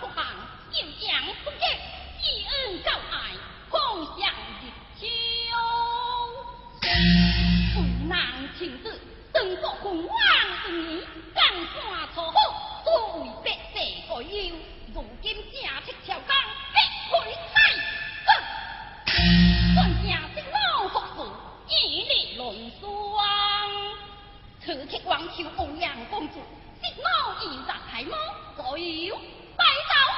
Của Hoàng 恩造爱，共 Giáng Phương 千年，江山 Di 只为百姓担忧。如今正 Sẹo Dịch Chiêu, Xuối Nắng Chiêu Tử, Tường 百草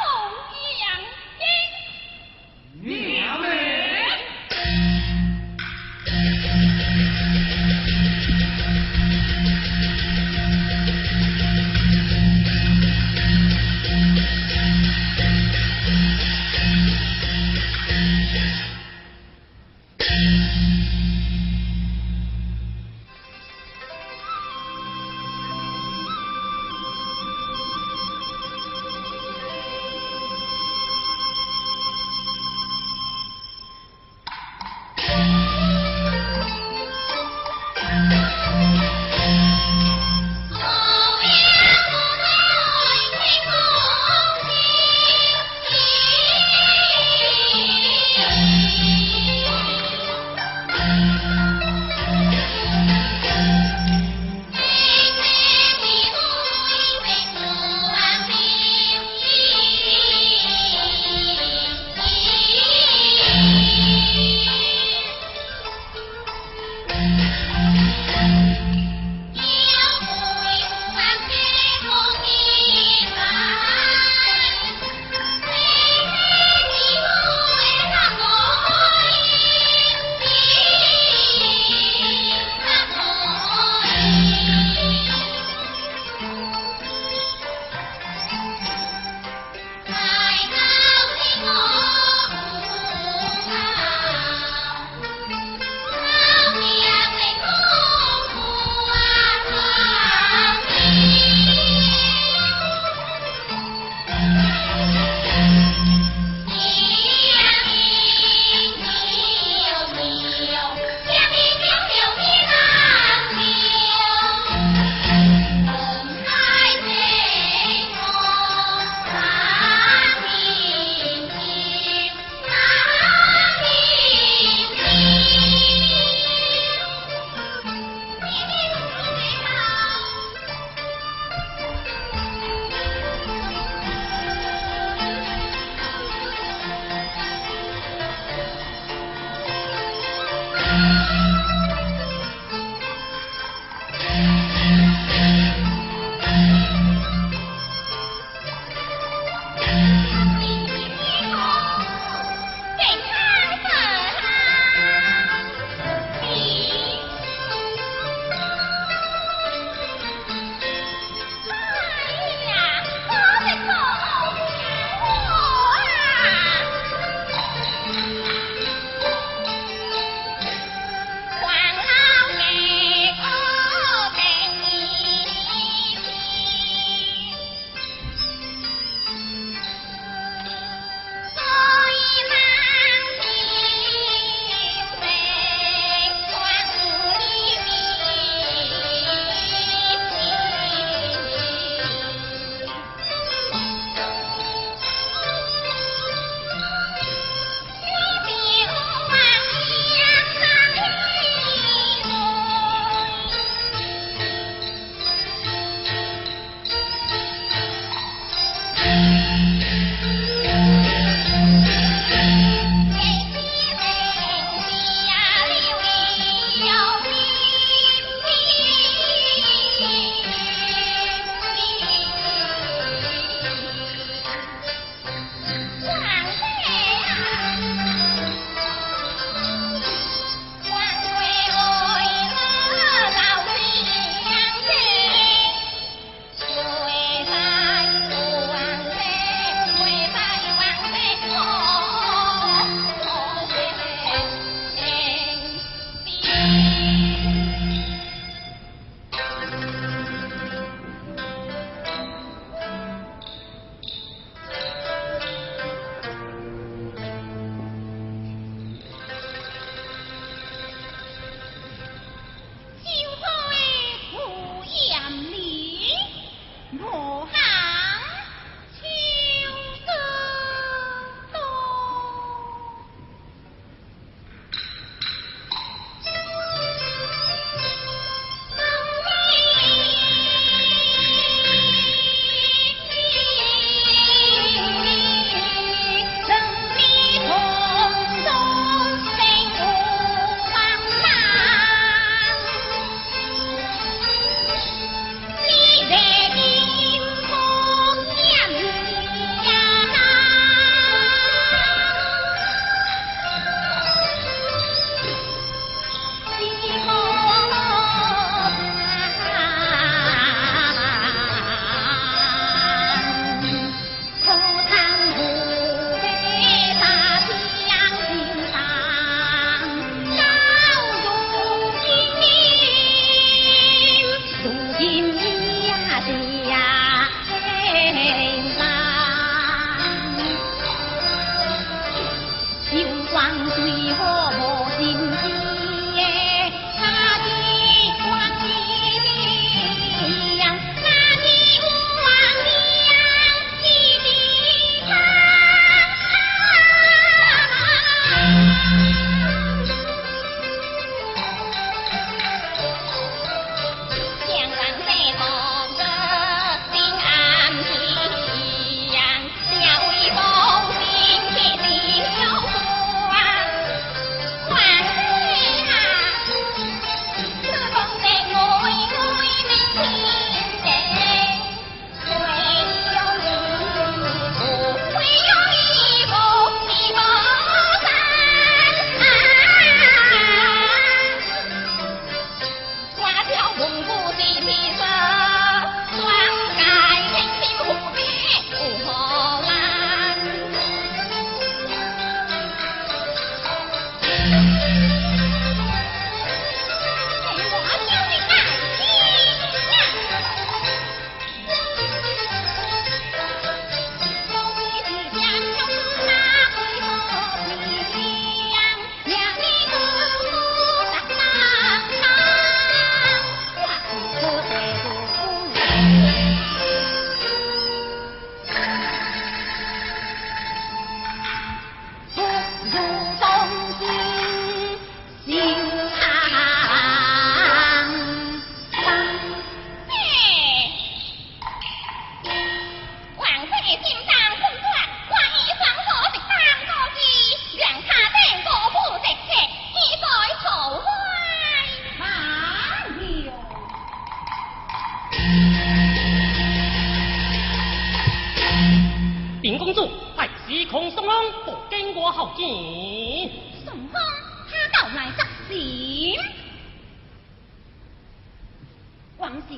Quặng xì.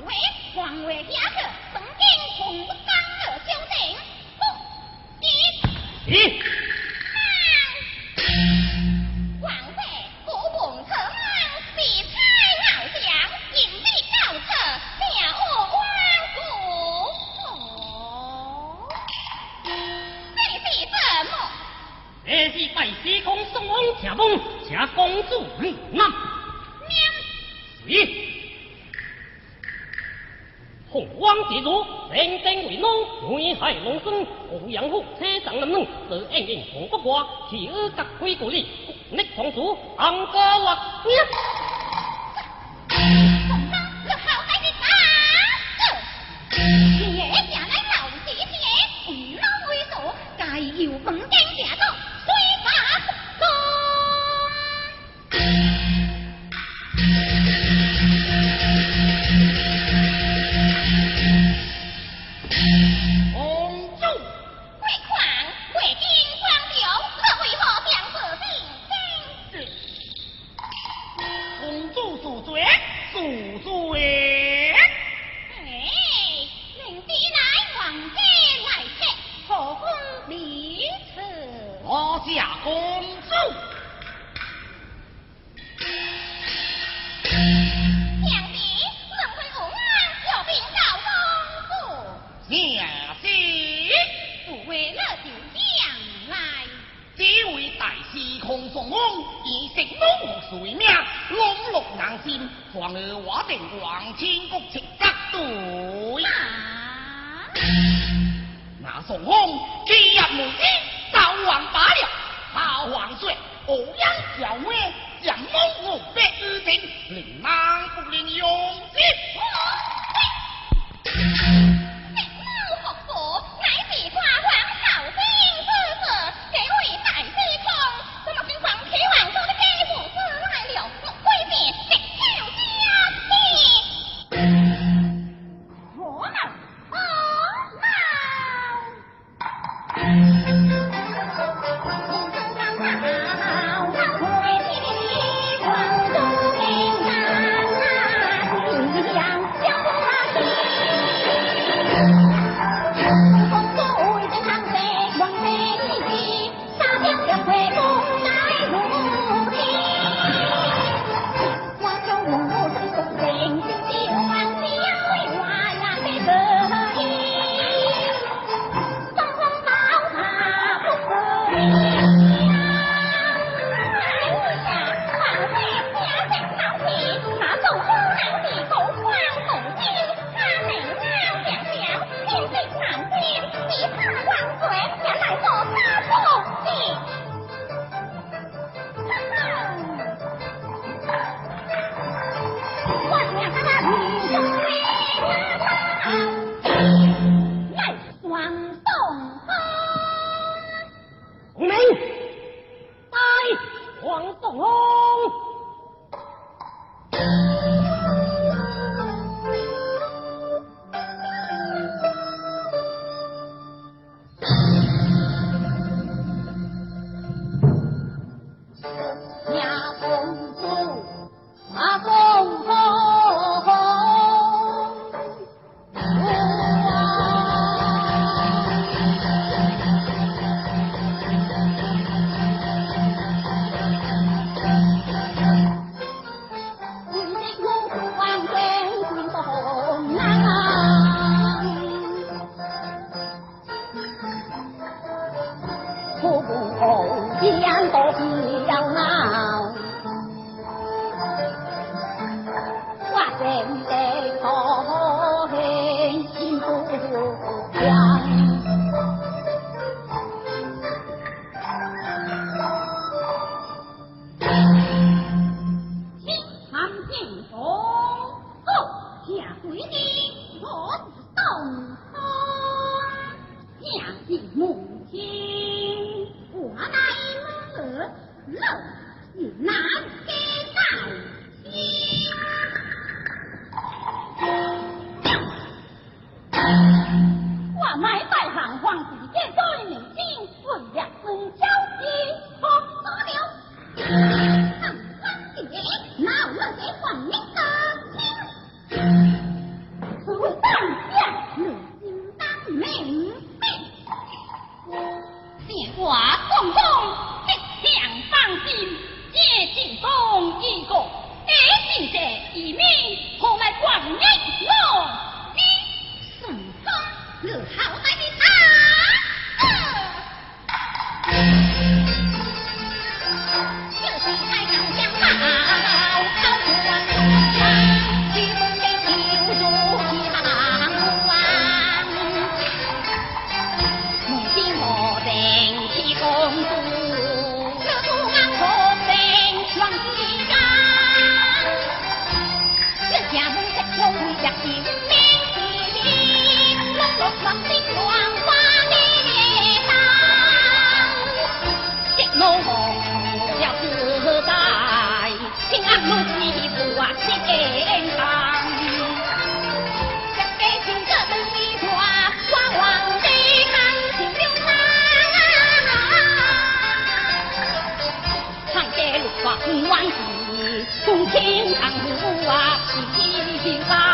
家公主 công du người Nam, miền 虎，车神 khủng hoảng 各归故 độ, hành tinh. 对面拢落人心，反而我定王千国情绝对。那孙悟空既然问你，早王罢了，他黄水乌鸦小妹，想梦我被恶情，令人不能用。你说走下水的我知道清唱的啊是唧